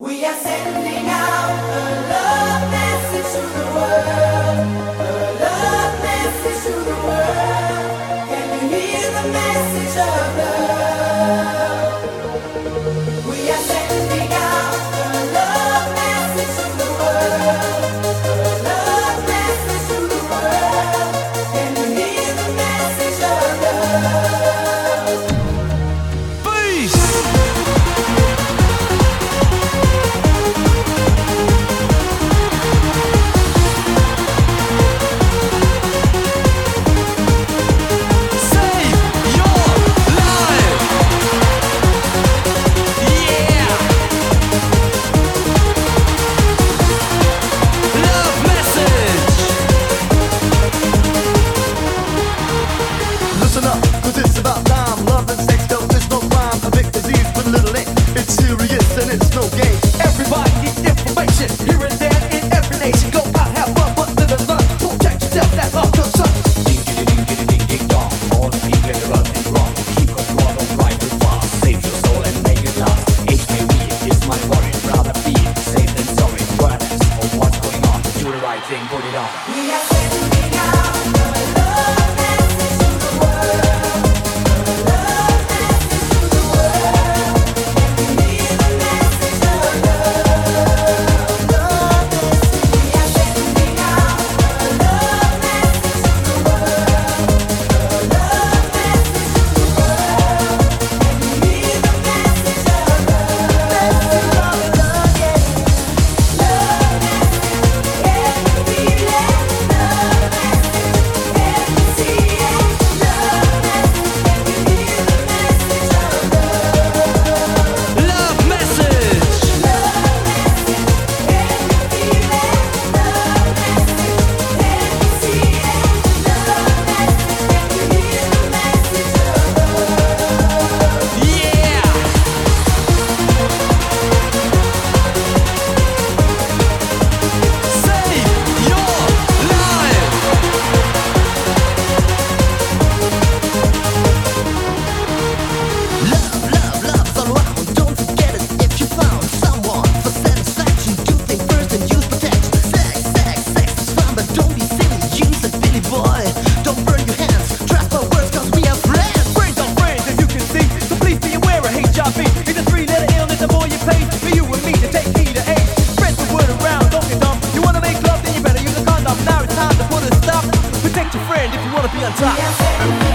Can are sending it HIV a three-letter illness. You pay for you and me to take to Don't get. You wanna make love, then you better use a condom. Now it's time to put a stop. Protect your friend if you wanna be on top.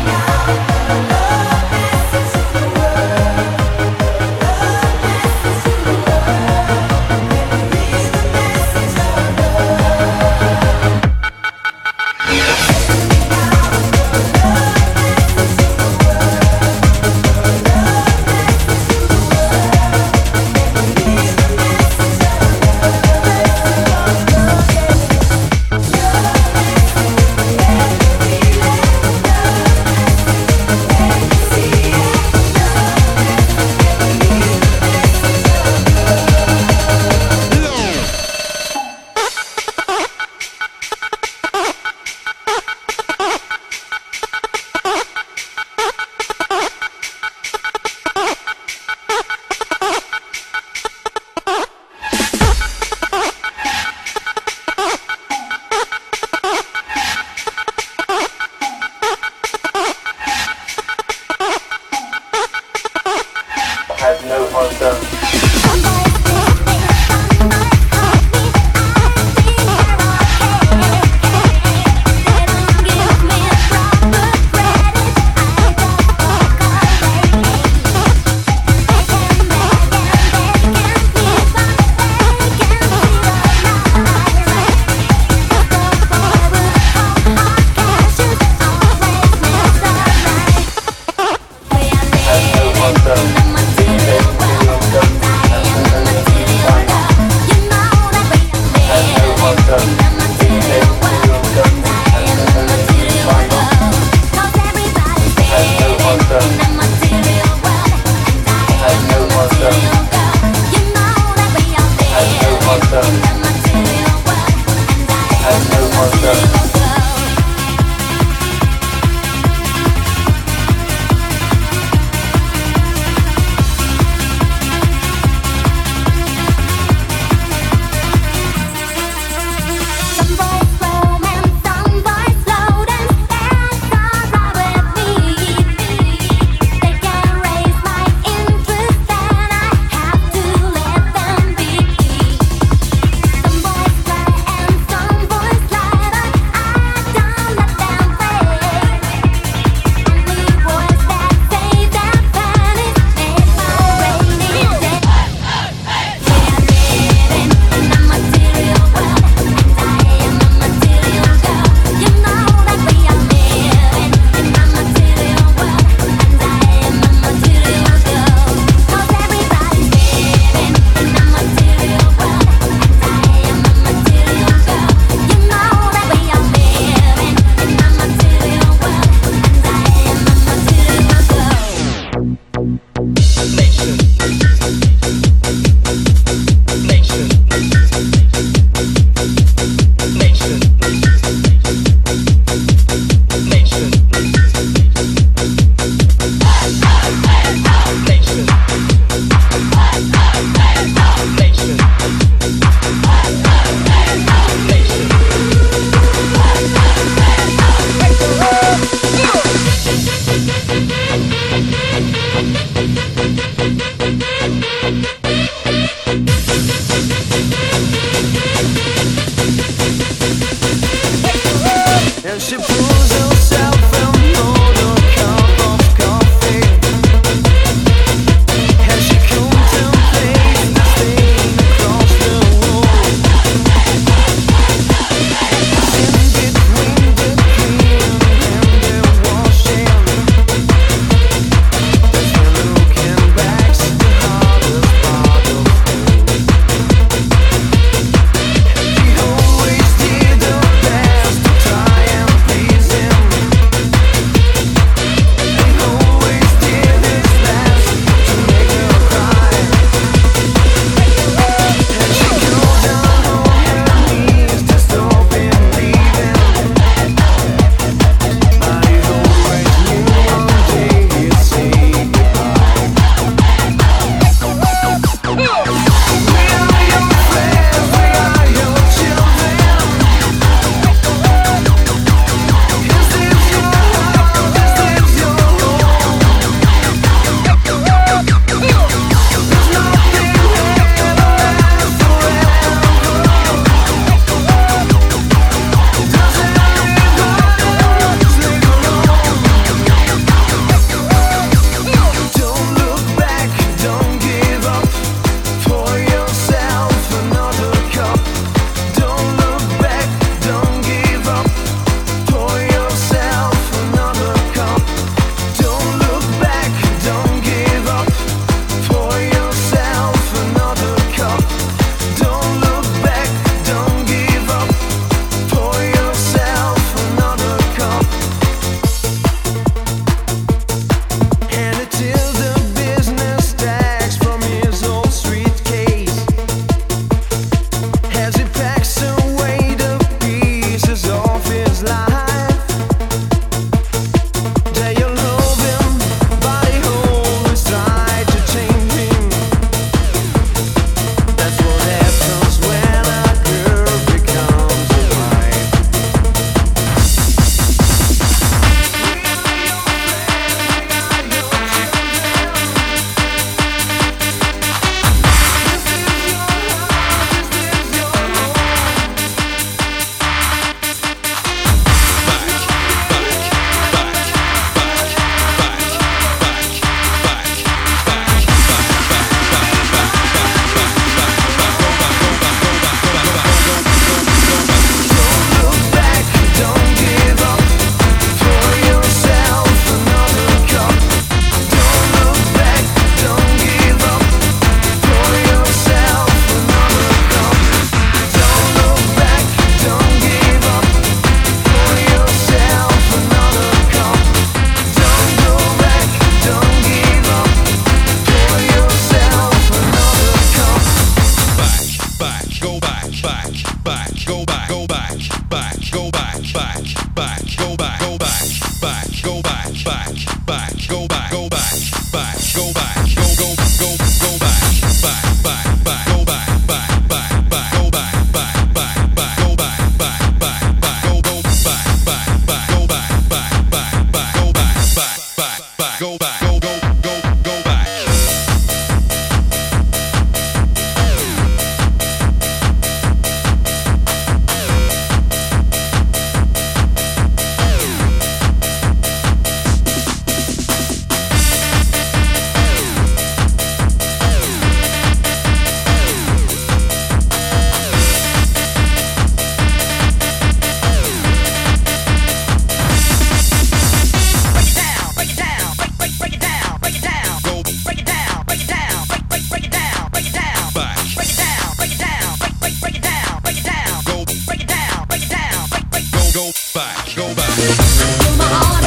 Go back.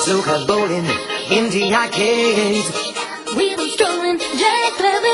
Sukas bowling in the arcade. we been strolling, Jack loving.